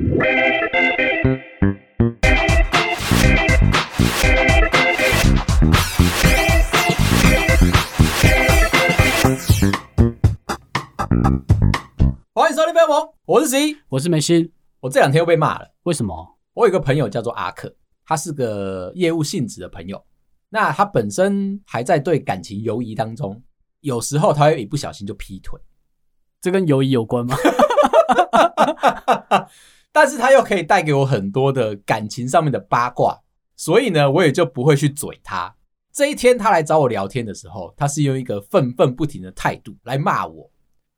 欢迎收听《飞龙》，我是十一，我是梅心。我这两天又被骂了，为什么？我有一个朋友叫做阿克，他是个业务性质的朋友。那他本身还在对感情犹疑当中，有时候他会一不小心就劈腿，这跟犹疑有关吗？但是他又可以带给我很多的感情上面的八卦，所以呢，我也就不会去嘴他。这一天他来找我聊天的时候，他是用一个愤愤不停的态度来骂我。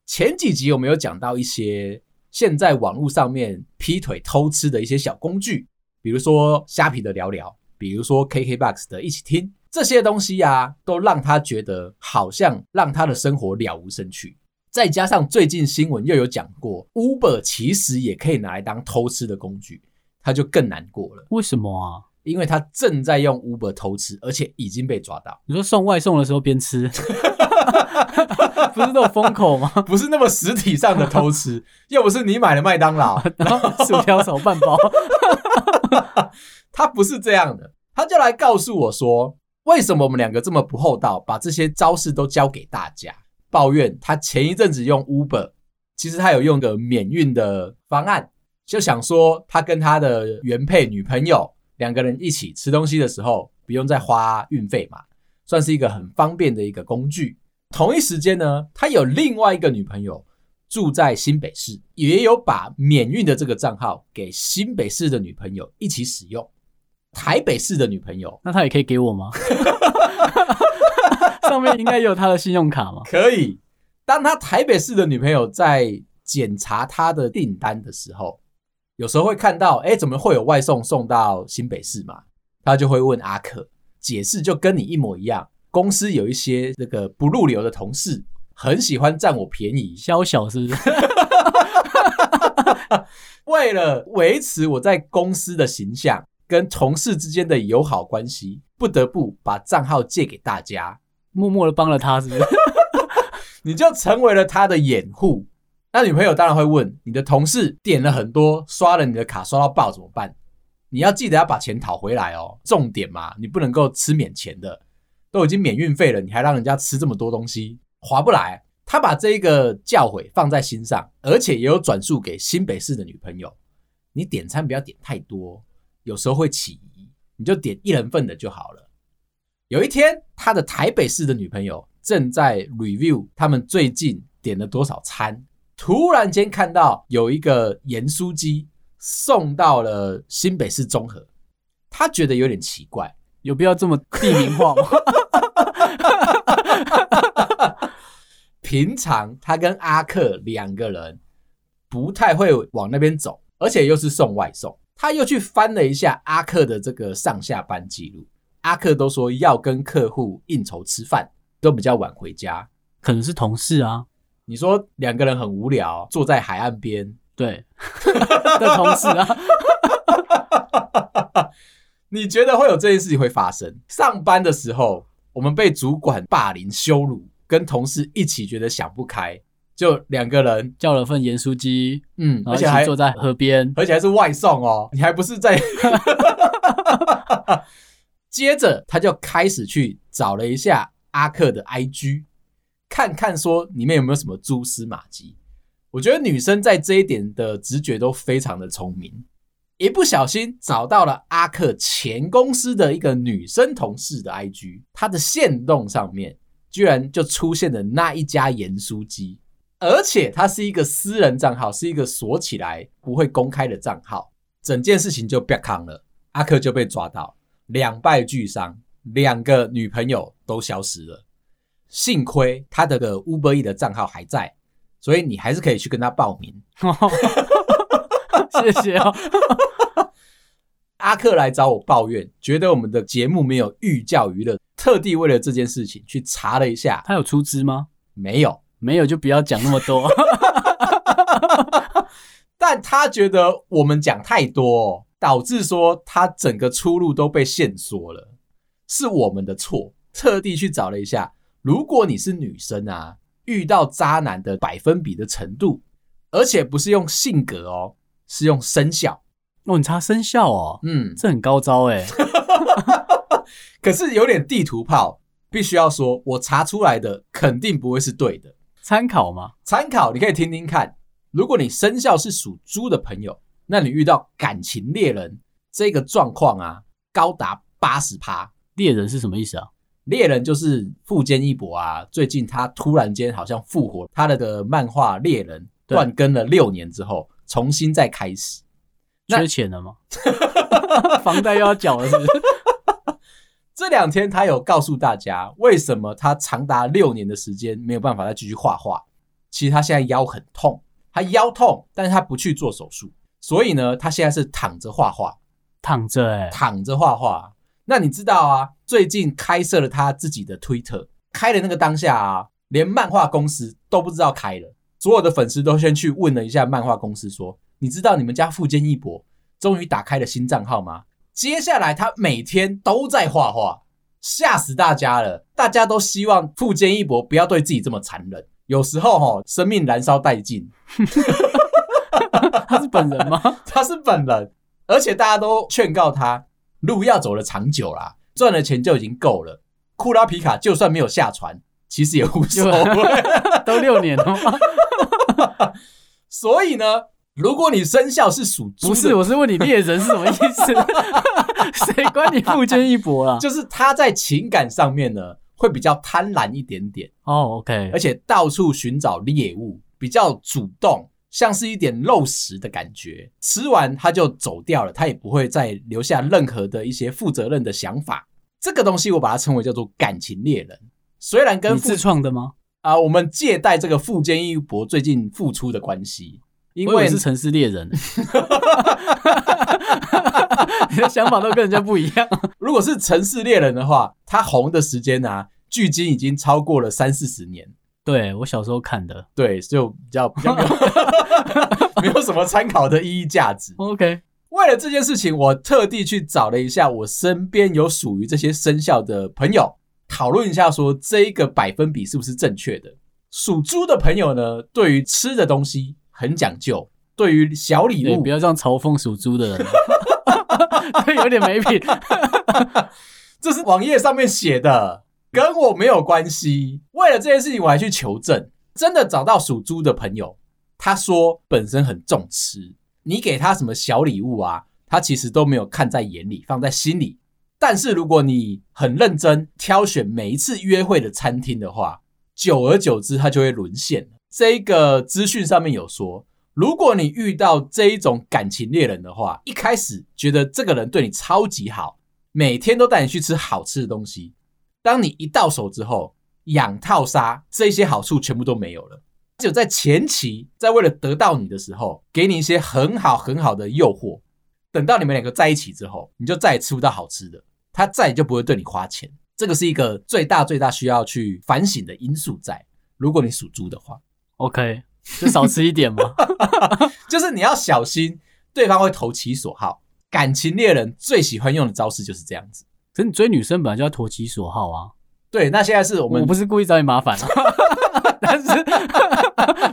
前几集我们有讲到一些现在网络上面劈腿偷吃的一些小工具，比如说虾皮的聊聊，比如说 KKBOX 的一起听，这些东西啊，都让他觉得好像让他的生活了无生趣。再加上最近新闻又有讲过，Uber 其实也可以拿来当偷吃的工具，他就更难过了。为什么啊？因为他正在用 Uber 偷吃，而且已经被抓到。你说送外送的时候边吃，不是那种封口吗？不是那么实体上的偷吃，又不是你买了麦当劳，然后薯条少半包。他不是这样的，他就来告诉我说，为什么我们两个这么不厚道，把这些招式都教给大家。抱怨他前一阵子用 Uber，其实他有用个免运的方案，就想说他跟他的原配女朋友。两个人一起吃东西的时候，不用再花运费嘛，算是一个很方便的一个工具。同一时间呢，他有另外一个女朋友住在新北市，也有把免运的这个账号给新北市的女朋友一起使用。台北市的女朋友，那他也可以给我吗？上面应该也有他的信用卡吗？可以。当他台北市的女朋友在检查他的订单的时候。有时候会看到，哎，怎么会有外送送到新北市嘛？他就会问阿可解释，就跟你一模一样。公司有一些这个不入流的同事，很喜欢占我便宜，宵小是不是？为了维持我在公司的形象跟同事之间的友好关系，不得不把账号借给大家，默默的帮了他，是不是？你就成为了他的掩护。那女朋友当然会问：你的同事点了很多，刷了你的卡刷到爆怎么办？你要记得要把钱讨回来哦。重点嘛，你不能够吃免钱的，都已经免运费了，你还让人家吃这么多东西，划不来。他把这个教诲放在心上，而且也有转述给新北市的女朋友：你点餐不要点太多，有时候会起疑，你就点一人份的就好了。有一天，他的台北市的女朋友正在 review 他们最近点了多少餐。突然间看到有一个盐酥鸡送到了新北市中和，他觉得有点奇怪，有必要这么地名化吗？平常他跟阿克两个人不太会往那边走，而且又是送外送，他又去翻了一下阿克的这个上下班记录，阿克都说要跟客户应酬吃饭，都比较晚回家，可能是同事啊。你说两个人很无聊，坐在海岸边，对 的同事啊，你觉得会有这件事情会发生？上班的时候，我们被主管霸凌羞辱，跟同事一起觉得想不开，就两个人叫了份盐酥鸡，嗯，而且还坐在河边，而且还是外送哦，你还不是在？接着他就开始去找了一下阿克的 IG。看看说里面有没有什么蛛丝马迹，我觉得女生在这一点的直觉都非常的聪明，一不小心找到了阿克前公司的一个女生同事的 IG，她的线动上面居然就出现了那一家盐酥鸡，而且它是一个私人账号，是一个锁起来不会公开的账号，整件事情就变康了，阿克就被抓到，两败俱伤，两个女朋友都消失了。幸亏他的个 Uber E 的账号还在，所以你还是可以去跟他报名。谢谢哦。阿克来找我抱怨，觉得我们的节目没有寓教于乐，特地为了这件事情去查了一下。他有出资吗？没有，没有就不要讲那么多。但他觉得我们讲太多，导致说他整个出路都被限缩了，是我们的错。特地去找了一下。如果你是女生啊，遇到渣男的百分比的程度，而且不是用性格哦，是用生肖。哦，你查生肖哦，嗯，这很高招哎。可是有点地图炮，必须要说，我查出来的肯定不会是对的。参考吗？参考，你可以听听看。如果你生肖是属猪的朋友，那你遇到感情猎人这个状况啊，高达八十趴。猎人是什么意思啊？猎人就是富坚义博啊，最近他突然间好像复活，他的的漫画猎人断更了六年之后，重新再开始。缺钱了吗？房贷又要缴了是不是？这两天他有告诉大家，为什么他长达六年的时间没有办法再继续画画。其实他现在腰很痛，他腰痛，但是他不去做手术，所以呢，他现在是躺着画画，躺着躺着画画。那你知道啊，最近开设了他自己的推特，开的那个当下啊，连漫画公司都不知道开了，所有的粉丝都先去问了一下漫画公司，说：“你知道你们家富坚义博终于打开了新账号吗？”接下来他每天都在画画，吓死大家了！大家都希望富坚义博不要对自己这么残忍。有时候哈，生命燃烧殆尽。他是本人吗？他是本人，而且大家都劝告他，路要走得长久啦，赚的钱就已经够了。库拉皮卡就算没有下船，其实也无所谓，都六年了吗？所以呢？如果你生肖是属猪，不是，我是问你猎人是什么意思？谁管你富坚义博啊？就是他在情感上面呢，会比较贪婪一点点哦。OK，而且到处寻找猎物，比较主动，像是一点肉食的感觉。吃完他就走掉了，他也不会再留下任何的一些负责任的想法。这个东西我把它称为叫做感情猎人。虽然跟自创的吗？啊、呃，我们借贷这个富坚义博最近复出的关系。因为是城市猎人，你的想法都跟人家不一样。如果是城市猎人的话，他红的时间啊，距今已经超过了三四十年。对，我小时候看的，对，就比较比较没有 没有什么参考的意义价值。OK，为了这件事情，我特地去找了一下我身边有属于这些生肖的朋友，讨论一下说这一个百分比是不是正确的。属猪的朋友呢，对于吃的东西。很讲究，对于小礼物，不要这样嘲讽属猪的人，有点没品。这是网页上面写的，跟我没有关系。为了这件事情，我还去求证，真的找到属猪的朋友，他说本身很重吃，你给他什么小礼物啊，他其实都没有看在眼里，放在心里。但是如果你很认真挑选每一次约会的餐厅的话，久而久之，他就会沦陷。这个资讯上面有说，如果你遇到这一种感情猎人的话，一开始觉得这个人对你超级好，每天都带你去吃好吃的东西，当你一到手之后，养套杀，这些好处全部都没有了。只有在前期，在为了得到你的时候，给你一些很好很好的诱惑，等到你们两个在一起之后，你就再也吃不到好吃的，他再也就不会对你花钱。这个是一个最大最大需要去反省的因素在。如果你属猪的话。OK，就少吃一点嘛。就是你要小心，对方会投其所好。感情猎人最喜欢用的招式就是这样子。可是你追女生本来就要投其所好啊。对，那现在是我们，我不是故意找你麻烦啊。但是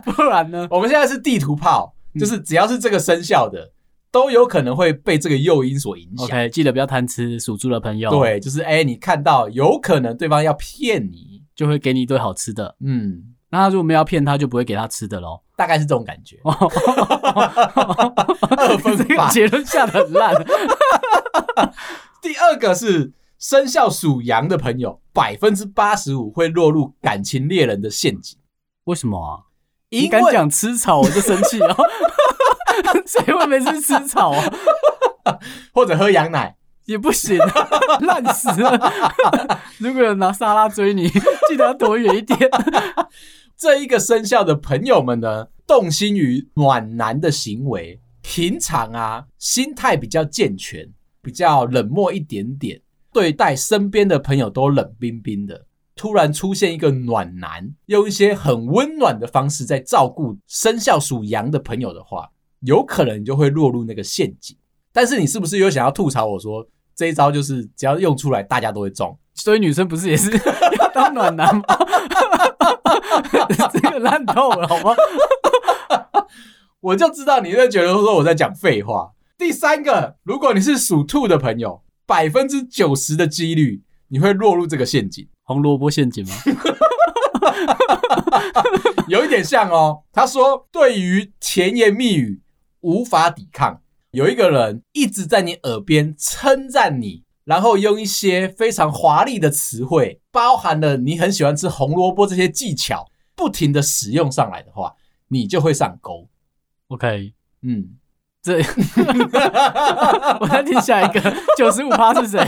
不然呢？我们现在是地图炮，就是只要是这个生肖的，都有可能会被这个诱因所影响。OK，记得不要贪吃，属猪的朋友。对，就是哎、欸，你看到有可能对方要骗你，就会给你一堆好吃的。嗯。那他如果没有要骗他，就不会给他吃的喽。大概是这种感觉。二分法，这个结论下的很烂。第二个是生肖属羊的朋友，百分之八十五会落入感情猎人的陷阱。为什么啊？你敢讲吃草我就生气哦。谁会没事吃草啊？或者喝羊奶也不行，烂死了。如果有人拿沙拉追你，记得要躲远一点。这一个生肖的朋友们呢，动心于暖男的行为，平常啊，心态比较健全，比较冷漠一点点，对待身边的朋友都冷冰冰的。突然出现一个暖男，用一些很温暖的方式在照顾生肖属羊的朋友的话，有可能你就会落入那个陷阱。但是你是不是又想要吐槽我说，这一招就是只要用出来，大家都会中？所以女生不是也是 要当暖男吗？这个烂透了，好吗？我就知道你会觉得说我在讲废话。第三个，如果你是属兔的朋友，百分之九十的几率你会落入这个陷阱——红萝卜陷阱吗？有一点像哦。他说，对于甜言蜜语无法抵抗，有一个人一直在你耳边称赞你，然后用一些非常华丽的词汇，包含了你很喜欢吃红萝卜这些技巧，不停的使用上来的话，你就会上钩。OK，嗯。这，我再听下一个，九十五趴是谁？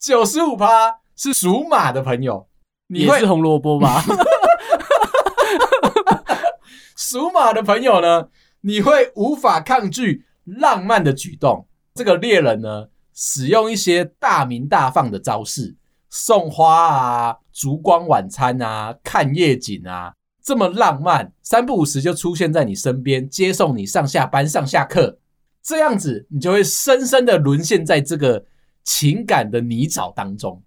九十五趴是属马的朋友，你会是红萝卜吧？属马的朋友呢，你会无法抗拒浪漫的举动。这个猎人呢，使用一些大鸣大放的招式，送花啊，烛光晚餐啊，看夜景啊。这么浪漫，三不五时就出现在你身边，接送你上下班、上下课，这样子你就会深深的沦陷在这个情感的泥沼当中。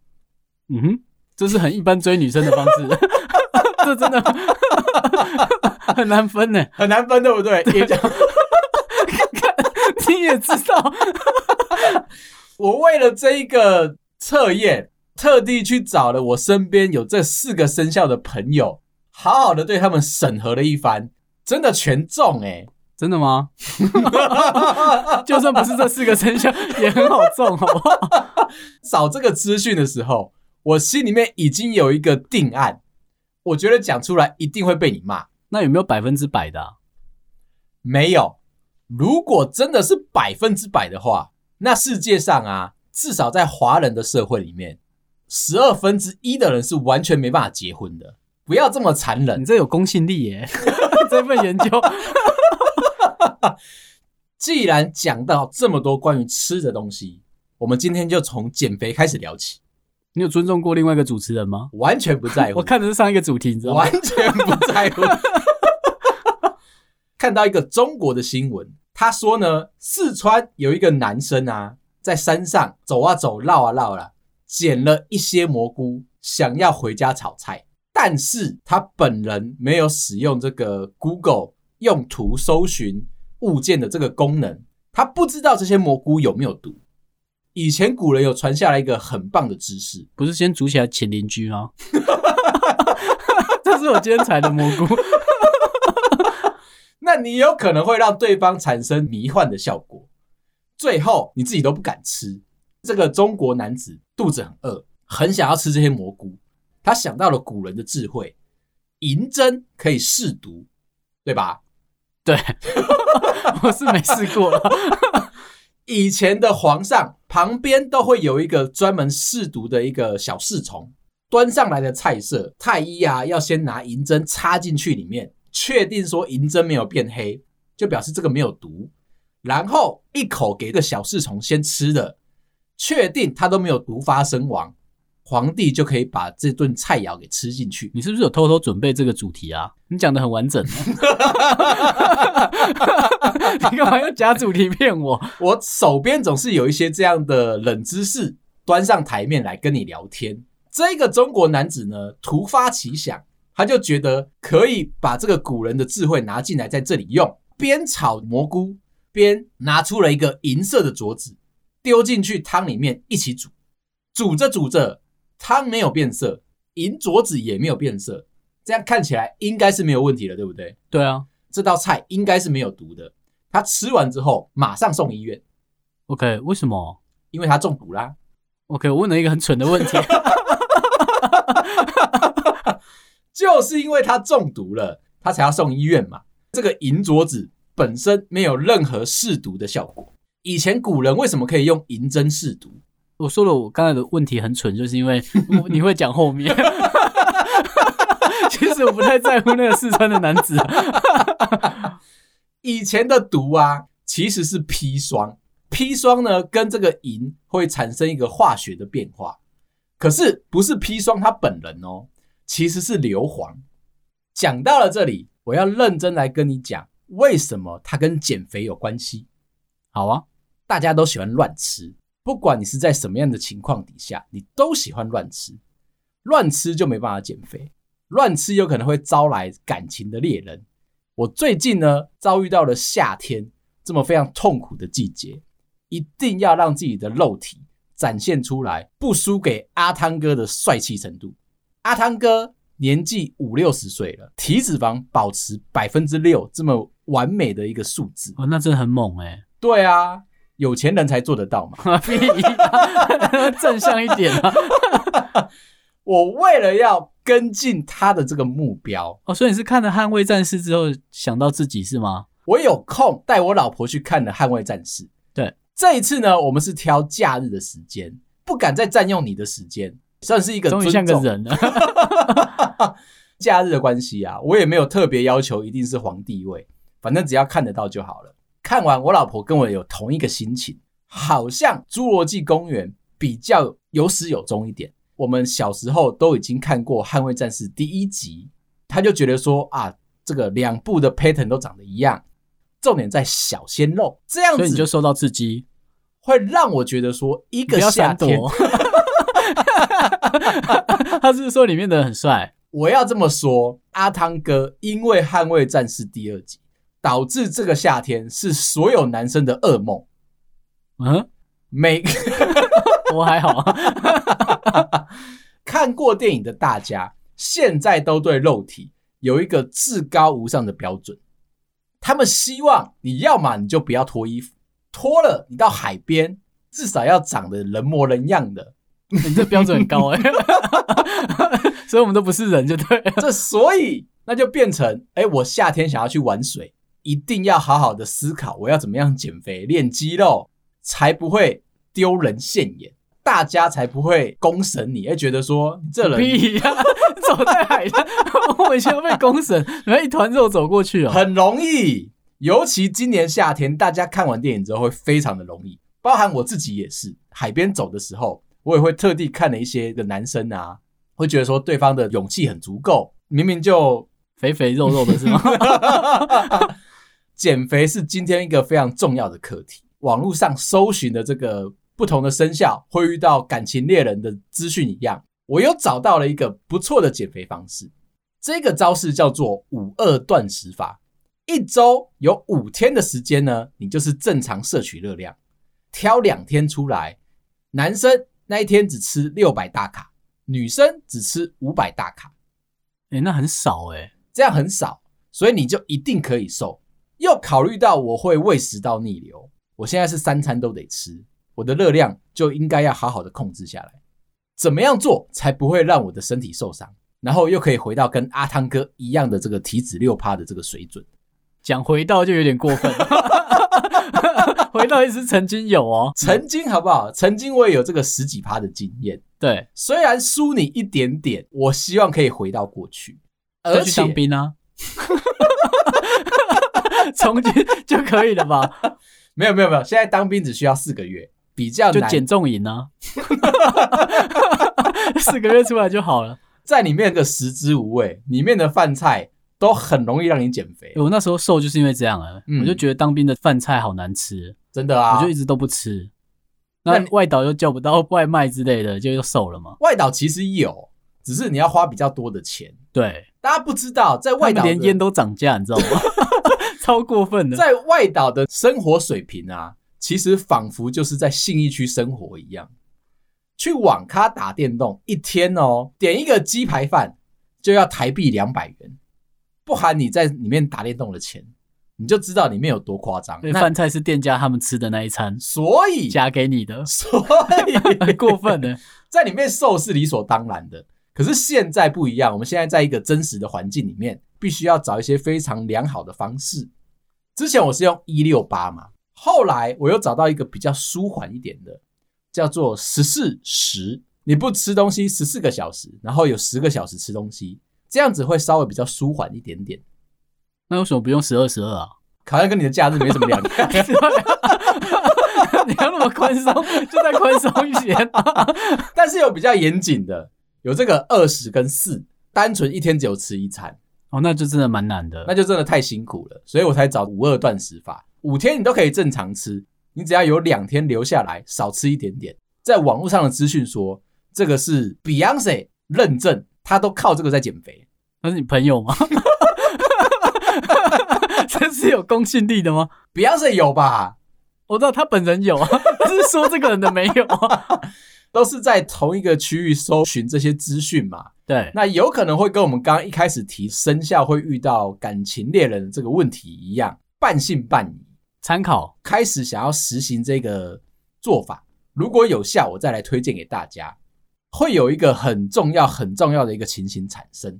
嗯哼，这是很一般追女生的方式，这真的 很难分呢，很难分，对不对？也讲，你也知道，我为了这一个测验，特地去找了我身边有这四个生肖的朋友。好好的对他们审核了一番，真的全中哎、欸！真的吗？就算不是这四个生肖，也很好中，好不好？找这个资讯的时候，我心里面已经有一个定案，我觉得讲出来一定会被你骂。那有没有百分之百的、啊？没有。如果真的是百分之百的话，那世界上啊，至少在华人的社会里面，十二分之一的人是完全没办法结婚的。不要这么残忍，你这有公信力耶！这份研究，既然讲到这么多关于吃的东西，我们今天就从减肥开始聊起。你有尊重过另外一个主持人吗？完全不在乎。我看的是上一个主题，你知道吗？完全不在乎。看到一个中国的新闻，他说呢，四川有一个男生啊，在山上走啊走，绕啊绕了，捡了一些蘑菇，想要回家炒菜。但是他本人没有使用这个 Google 用途搜寻物件的这个功能，他不知道这些蘑菇有没有毒。以前古人有传下来一个很棒的知识，不是先煮起来请邻居吗？这是我今天采的蘑菇，那你有可能会让对方产生迷幻的效果，最后你自己都不敢吃。这个中国男子肚子很饿，很想要吃这些蘑菇。他想到了古人的智慧，银针可以试毒，对吧？对，我是没试过。以前的皇上旁边都会有一个专门试毒的一个小侍从，端上来的菜色，太医啊要先拿银针插进去里面，确定说银针没有变黑，就表示这个没有毒，然后一口给这个小侍从先吃的，确定他都没有毒发身亡。皇帝就可以把这顿菜肴给吃进去。你是不是有偷偷准备这个主题啊？你讲的很完整。你干嘛要假主题骗我？我手边总是有一些这样的冷知识，端上台面来跟你聊天。这个中国男子呢，突发奇想，他就觉得可以把这个古人的智慧拿进来，在这里用。边炒蘑菇，边拿出了一个银色的镯子，丢进去汤里面一起煮。煮着煮着。汤没有变色，银镯子也没有变色，这样看起来应该是没有问题了，对不对？对啊，这道菜应该是没有毒的。他吃完之后马上送医院。OK，为什么？因为他中毒啦。OK，我问了一个很蠢的问题，就是因为他中毒了，他才要送医院嘛。这个银镯子本身没有任何试毒的效果。以前古人为什么可以用银针试毒？我说了，我刚才的问题很蠢，就是因为你会讲后面。其实我不太在乎那个四川的男子。以前的毒啊，其实是砒霜。砒霜呢，跟这个银会产生一个化学的变化。可是不是砒霜它本人哦，其实是硫磺。讲到了这里，我要认真来跟你讲，为什么它跟减肥有关系？好啊，大家都喜欢乱吃。不管你是在什么样的情况底下，你都喜欢乱吃，乱吃就没办法减肥，乱吃有可能会招来感情的猎人，我最近呢遭遇到了夏天这么非常痛苦的季节，一定要让自己的肉体展现出来，不输给阿汤哥的帅气程度。阿汤哥年纪五六十岁了，体脂肪保持百分之六这么完美的一个数字。哦，那真的很猛哎。对啊，有钱人才做得到嘛。正向一点啊。我为了要跟进他的这个目标哦，所以你是看了《捍卫战士》之后想到自己是吗？我有空带我老婆去看了《捍卫战士》。对，这一次呢，我们是挑假日的时间，不敢再占用你的时间，算是一个。终于像个人了。假日的关系啊，我也没有特别要求一定是皇帝位，反正只要看得到就好了。看完，我老婆跟我有同一个心情，好像《侏罗纪公园》比较有始有终一点。我们小时候都已经看过《捍卫战士》第一集，他就觉得说啊，这个两部的 pattern 都长得一样，重点在小鲜肉这样子，所以你就受到刺激，会让我觉得说一个夏天，他是说里面的人很帅？我要这么说，阿汤哥因为《捍卫战士》第二集，导致这个夏天是所有男生的噩梦。嗯，每个。我还好啊，看过电影的大家现在都对肉体有一个至高无上的标准。他们希望你要嘛你就不要脱衣服，脱了你到海边至少要长得人模人样的。你这标准很高哎，所以我们都不是人就对。这所以那就变成哎，我夏天想要去玩水，一定要好好的思考我要怎么样减肥练肌肉，才不会丢人现眼。大家才不会公审你，会觉得说你这人屁呀，走在海上，我以前要被公审，然后一团肉走过去哦，很容易。尤其今年夏天，大家看完电影之后会非常的容易，包含我自己也是。海边走的时候，我也会特地看了一些的男生啊，会觉得说对方的勇气很足够，明明就肥肥肉肉的是吗？减肥是今天一个非常重要的课题。网络上搜寻的这个。不同的生肖会遇到感情猎人的资讯一样，我又找到了一个不错的减肥方式。这个招式叫做五二断食法，一周有五天的时间呢，你就是正常摄取热量，挑两天出来，男生那一天只吃六百大卡，女生只吃五百大卡。诶，那很少诶，这样很少，所以你就一定可以瘦。又考虑到我会胃食道逆流，我现在是三餐都得吃。我的热量就应该要好好的控制下来，怎么样做才不会让我的身体受伤，然后又可以回到跟阿汤哥一样的这个体脂六趴的这个水准？讲回到就有点过分，回到也是曾经有哦，曾经好不好？曾经我也有这个十几趴的经验，对，虽然输你一点点，我希望可以回到过去，而且去当兵啊，从军就可以了吧？没有没有没有，现在当兵只需要四个月。比较难就减重营呢，四个月出来就好了。在里面的食之无味，里面的饭菜都很容易让你减肥。我那时候瘦就是因为这样啊，嗯、我就觉得当兵的饭菜好难吃，真的啊，我就一直都不吃。那外岛又叫不到外卖之类的，就又瘦了嘛。外岛其实有，只是你要花比较多的钱。对，大家不知道，在外岛连烟都涨价，你知道吗？超过分的，在外岛的生活水平啊。其实仿佛就是在信义区生活一样，去网咖打电动，一天哦，点一个鸡排饭就要台币两百元，不含你在里面打电动的钱，你就知道里面有多夸张。那饭菜是店家他们吃的那一餐，所以加给你的，所以很 过分的，在里面瘦是理所当然的。可是现在不一样，我们现在在一个真实的环境里面，必须要找一些非常良好的方式。之前我是用一六八嘛。后来我又找到一个比较舒缓一点的，叫做十四十。你不吃东西十四个小时，然后有十个小时吃东西，这样子会稍微比较舒缓一点点。那为什么不用十二十二啊？好像跟你的假日没什么两样。你要那么宽松，就再宽松一些。但是有比较严谨的，有这个二十跟四，单纯一天只有吃一餐。哦，那就真的蛮难的，那就真的太辛苦了，所以我才找五二断食法。五天你都可以正常吃，你只要有两天留下来少吃一点点。在网络上的资讯说，这个是 Beyonce 认证，他都靠这个在减肥。那是你朋友吗？这是有公信力的吗？Beyonce 有吧？我知道他本人有啊，只是说这个人的没有啊。都是在同一个区域搜寻这些资讯嘛？对，那有可能会跟我们刚刚一开始提生肖会遇到感情猎人这个问题一样，半信半疑。参考开始想要实行这个做法，如果有效，我再来推荐给大家。会有一个很重要、很重要的一个情形产生：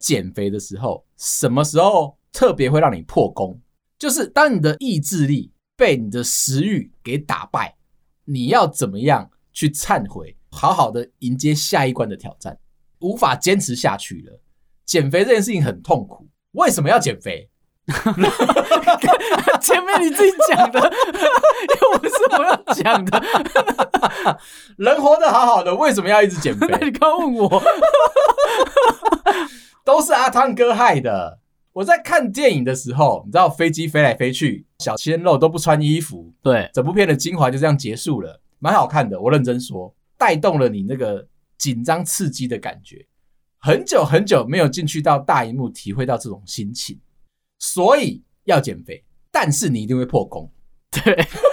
减肥的时候，什么时候特别会让你破功？就是当你的意志力被你的食欲给打败，你要怎么样去忏悔，好好的迎接下一关的挑战？无法坚持下去了，减肥这件事情很痛苦。为什么要减肥？前面你自己讲的，又不是我要讲的。人活得好好的，为什么要一直减肥？你刚问我，都是阿汤哥害的。我在看电影的时候，你知道飞机飞来飞去，小鲜肉都不穿衣服，对，整部片的精华就这样结束了，蛮好看的。我认真说，带动了你那个紧张刺激的感觉。很久很久没有进去到大荧幕，体会到这种心情。所以要减肥，但是你一定会破功。对，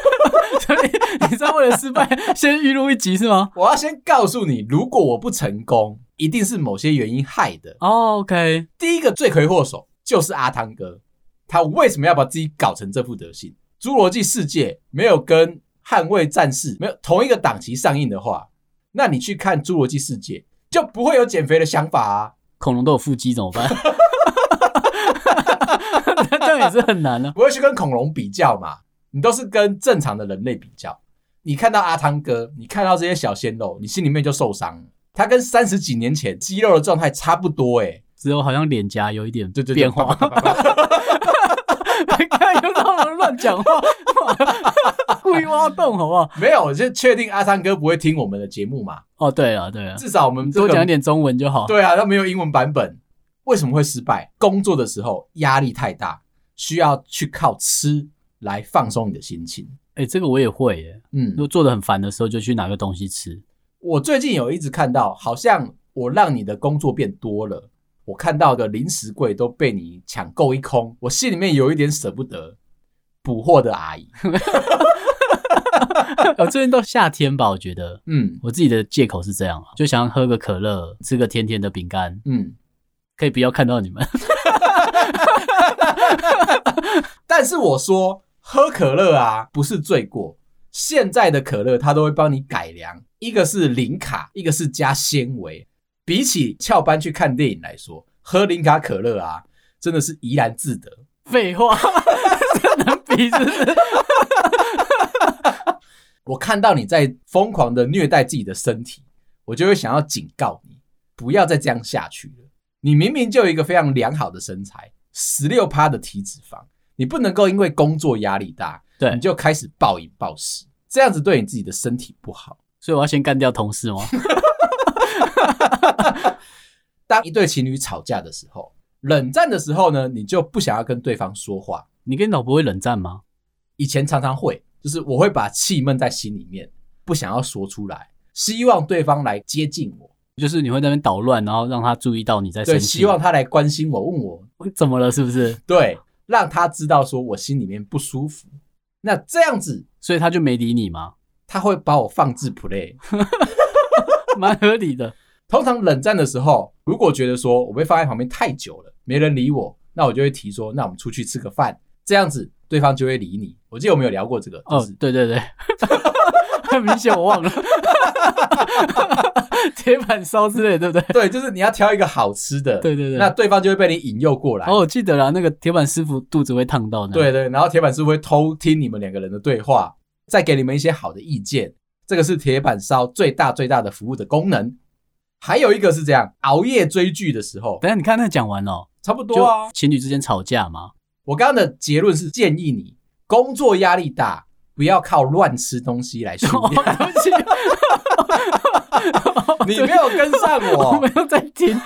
所以你知道为了失败，先预录一集是吗？我要先告诉你，如果我不成功，一定是某些原因害的。Oh, OK，第一个罪魁祸首就是阿汤哥，他为什么要把自己搞成这副德行？《侏罗纪世界》没有跟《捍卫战士》没有同一个档期上映的话，那你去看《侏罗纪世界》就不会有减肥的想法啊。恐龙都有腹肌怎么办？这样也是很难的，不会去跟恐龙比较嘛？你都是跟正常的人类比较。你看到阿汤哥，你看到这些小鲜肉，你心里面就受伤。他跟三十几年前肌肉的状态差不多，哎，只有好像脸颊有一点对对变化。你看有他们乱讲话，故意挖洞好不好？没有，我就确定阿三哥不会听我们的节目嘛。哦，对了对了，至少我们多讲一点中文就好。对啊，他没有英文版本。为什么会失败？工作的时候压力太大，需要去靠吃来放松你的心情。哎、欸，这个我也会耶。嗯，如果做的很烦的时候，就去拿个东西吃。我最近有一直看到，好像我让你的工作变多了，我看到的零食柜都被你抢购一空，我心里面有一点舍不得。补货的阿姨，我 最近到夏天吧，我觉得，嗯，我自己的借口是这样啊，就想喝个可乐，吃个甜甜的饼干，嗯。可以不要看到你们，但是我说喝可乐啊，不是罪过。现在的可乐它都会帮你改良，一个是零卡，一个是加纤维。比起翘班去看电影来说，喝零卡可乐啊，真的是怡然自得。废话，这能比是不是？我看到你在疯狂的虐待自己的身体，我就会想要警告你，不要再这样下去了。你明明就有一个非常良好的身材，十六趴的体脂肪，你不能够因为工作压力大，对，你就开始暴饮暴食，这样子对你自己的身体不好。所以我要先干掉同事吗？当一对情侣吵架的时候，冷战的时候呢，你就不想要跟对方说话。你跟你老婆会冷战吗？以前常常会，就是我会把气闷在心里面，不想要说出来，希望对方来接近我。就是你会在那边捣乱，然后让他注意到你在生气，对，希望他来关心我，问我怎么了，是不是？对，让他知道说我心里面不舒服。那这样子，所以他就没理你吗？他会把我放置 play，蛮合理的。通常冷战的时候，如果觉得说我被放在旁边太久了，没人理我，那我就会提说，那我们出去吃个饭，这样子对方就会理你。我记得我们有聊过这个，哦，对对对，很明显我忘了。铁板烧之类，对不对？对，就是你要挑一个好吃的，对对对，那对方就会被你引诱过来。哦，我记得了，那个铁板师傅肚子会烫到的。对对，然后铁板师傅会偷听你们两个人的对话，再给你们一些好的意见。这个是铁板烧最大最大的服务的功能。还有一个是这样，熬夜追剧的时候，等下你看那讲完了，差不多啊。情侣之间吵架嘛，我刚刚的结论是建议你工作压力大，不要靠乱吃东西来训练。你没有跟上我，我没有在听。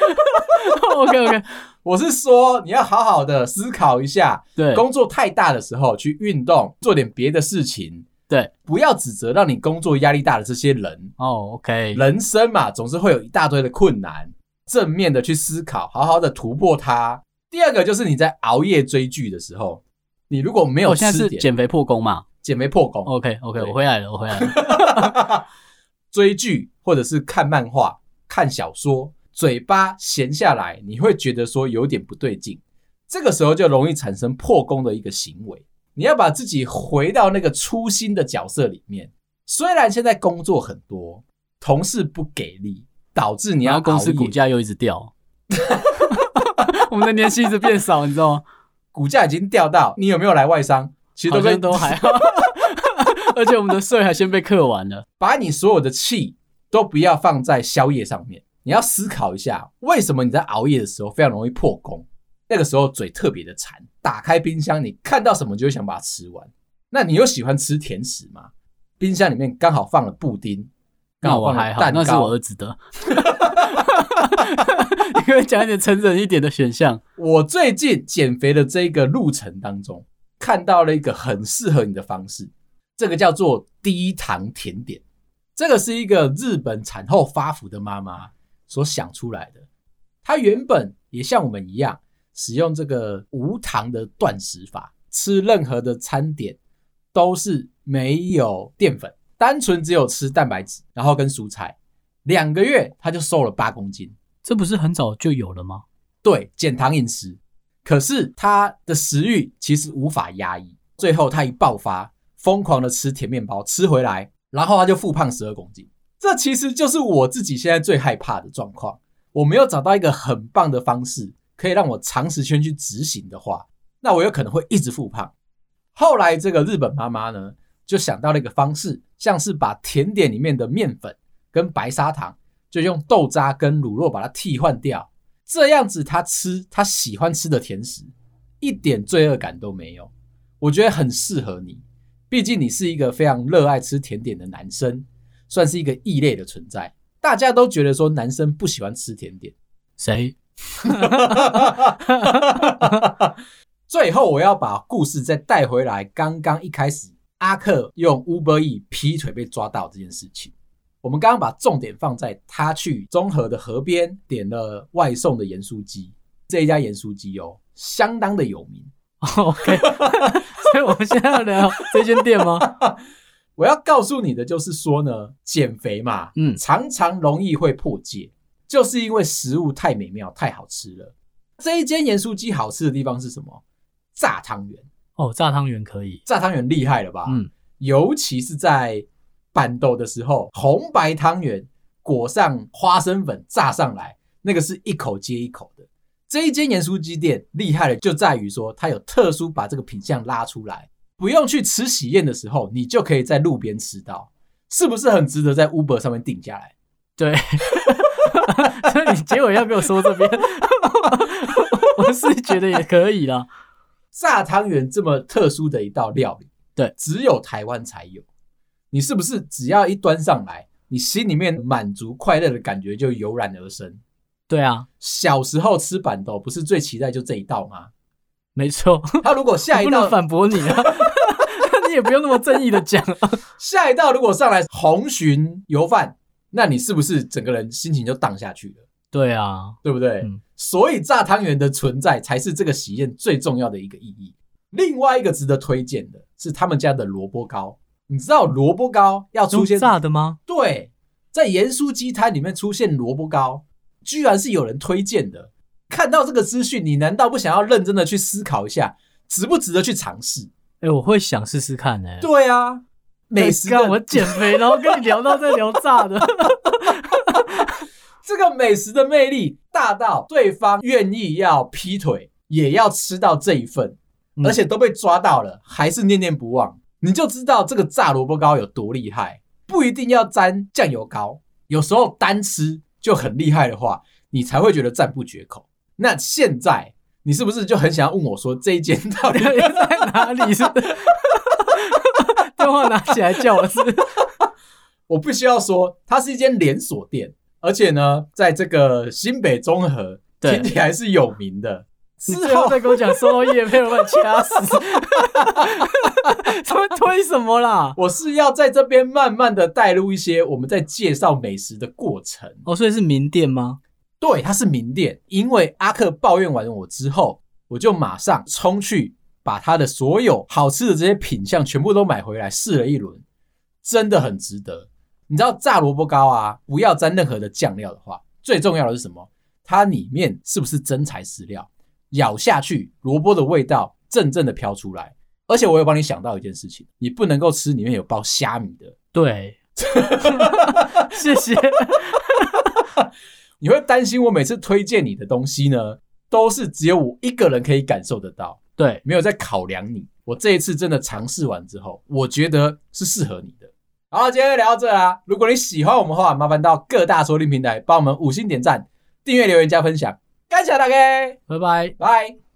OK OK，我是说你要好好的思考一下，对，工作太大的时候去运动，做点别的事情，对，不要指责让你工作压力大的这些人。哦，OK，人生嘛，总是会有一大堆的困难，正面的去思考，好好的突破它，第二个就是你在熬夜追剧的时候，你如果没有现在是减肥破功嘛？减肥破功。OK OK，我回来了，我回来了。追剧或者是看漫画、看小说，嘴巴闲下来，你会觉得说有点不对劲，这个时候就容易产生破功的一个行为。你要把自己回到那个初心的角色里面。虽然现在工作很多，同事不给力，导致你要公司股价又一直掉，我们的年薪一直变少，你知道吗？股价已经掉到你有没有来外商，其实都跟都还好，而且我们的税还先被克完了。把你所有的气都不要放在宵夜上面，你要思考一下，为什么你在熬夜的时候非常容易破功？那个时候嘴特别的馋，打开冰箱，你看到什么就会想把它吃完。那你又喜欢吃甜食吗？冰箱里面刚好放了布丁，刚好放了蛋糕，那是我儿子的。你可以讲一点成人一点的选项。我最近减肥的这个路程当中，看到了一个很适合你的方式，这个叫做低糖甜点。这个是一个日本产后发福的妈妈所想出来的。她原本也像我们一样，使用这个无糖的断食法，吃任何的餐点都是。没有淀粉，单纯只有吃蛋白质，然后跟蔬菜，两个月他就瘦了八公斤。这不是很早就有了吗？对，减糖饮食。可是他的食欲其实无法压抑，最后他一爆发，疯狂的吃甜面包，吃回来，然后他就复胖十二公斤。这其实就是我自己现在最害怕的状况。我没有找到一个很棒的方式，可以让我长时间去执行的话，那我有可能会一直复胖。后来这个日本妈妈呢，就想到了一个方式，像是把甜点里面的面粉跟白砂糖，就用豆渣跟乳酪把它替换掉，这样子他吃他喜欢吃的甜食，一点罪恶感都没有。我觉得很适合你，毕竟你是一个非常热爱吃甜点的男生，算是一个异类的存在。大家都觉得说男生不喜欢吃甜点，谁？最后我要把故事再带回来，刚刚一开始。阿克用 Uber Eats 劈腿被抓到这件事情，我们刚刚把重点放在他去中和的河边点了外送的盐酥鸡，这一家盐酥鸡哦，相当的有名。OK，所以我们现在要聊这间店吗？我要告诉你的就是说呢，减肥嘛，嗯，常常容易会破戒，就是因为食物太美妙、太好吃了。这一间盐酥鸡好吃的地方是什么？炸汤圆。哦，炸汤圆可以，炸汤圆厉害了吧？嗯，尤其是在板豆的时候，红白汤圆裹上花生粉炸上来，那个是一口接一口的。这一间盐酥鸡店厉害的就在于说，它有特殊把这个品相拉出来，不用去吃喜宴的时候，你就可以在路边吃到，是不是很值得在 Uber 上面定下来？对，所以你结尾要跟我说这边，我是觉得也可以啦。炸汤圆这么特殊的一道料理，对，只有台湾才有。你是不是只要一端上来，你心里面满足快乐的感觉就油然而生？对啊，小时候吃板豆不是最期待就这一道吗？没错。他如果下一道反驳你啊，你也不用那么正义的讲啊。下一道如果上来红鲟油饭，那你是不是整个人心情就荡下去了？对啊，对不对？嗯，所以炸汤圆的存在才是这个喜宴最重要的一个意义。另外一个值得推荐的是他们家的萝卜糕。你知道萝卜糕要出现炸的吗？对，在盐酥鸡摊里面出现萝卜糕，居然是有人推荐的。看到这个资讯，你难道不想要认真的去思考一下，值不值得去尝试？哎，我会想试试看哎。对啊，美食刚我减肥，然后跟你聊到在聊炸的。这个美食的魅力大到对方愿意要劈腿，也要吃到这一份，而且都被抓到了，还是念念不忘。你就知道这个炸萝卜糕有多厉害。不一定要沾酱油膏，有时候单吃就很厉害的话，你才会觉得赞不绝口。那现在你是不是就很想要问我说，这一间到底 在哪里？是 电话拿起来叫我吃？我必须要说，它是一间连锁店。而且呢，在这个新北综合，听起来是有名的。之后再跟我讲收到业配，我把你掐死。他们推什么啦？我是要在这边慢慢的带入一些我们在介绍美食的过程。哦，所以是名店吗？对，它是名店。因为阿克抱怨完我之后，我就马上冲去把他的所有好吃的这些品相全部都买回来试了一轮，真的很值得。你知道炸萝卜糕啊，不要沾任何的酱料的话，最重要的是什么？它里面是不是真材实料？咬下去，萝卜的味道阵阵的飘出来。而且我有帮你想到一件事情，你不能够吃里面有包虾米的。对，谢谢。你会担心我每次推荐你的东西呢，都是只有我一个人可以感受得到。对，没有在考量你。我这一次真的尝试完之后，我觉得是适合你的。好，今天就聊到这啦。如果你喜欢我们的话，麻烦到各大收听平台帮我们五星点赞、订阅、留言、加分享，感谢大家，拜拜，拜。